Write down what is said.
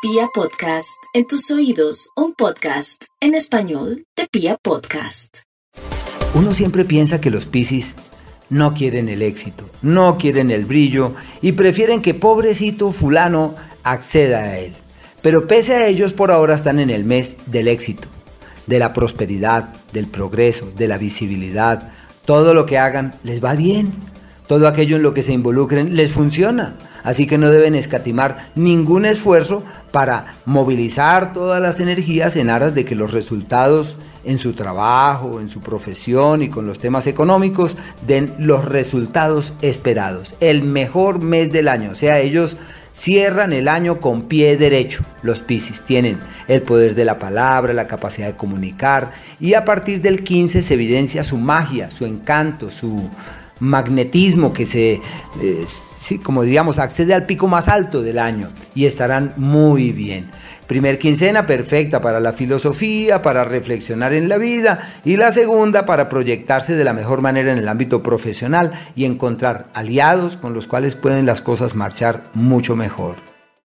Pia Podcast, en tus oídos, un podcast en español de Pia Podcast. Uno siempre piensa que los Piscis no quieren el éxito, no quieren el brillo y prefieren que pobrecito fulano acceda a él. Pero pese a ellos por ahora están en el mes del éxito, de la prosperidad, del progreso, de la visibilidad. Todo lo que hagan les va bien. Todo aquello en lo que se involucren les funciona. Así que no deben escatimar ningún esfuerzo para movilizar todas las energías en aras de que los resultados en su trabajo, en su profesión y con los temas económicos den los resultados esperados. El mejor mes del año. O sea, ellos cierran el año con pie derecho. Los Piscis tienen el poder de la palabra, la capacidad de comunicar y a partir del 15 se evidencia su magia, su encanto, su magnetismo que se, eh, como digamos, accede al pico más alto del año y estarán muy bien. Primer quincena perfecta para la filosofía, para reflexionar en la vida y la segunda para proyectarse de la mejor manera en el ámbito profesional y encontrar aliados con los cuales pueden las cosas marchar mucho mejor.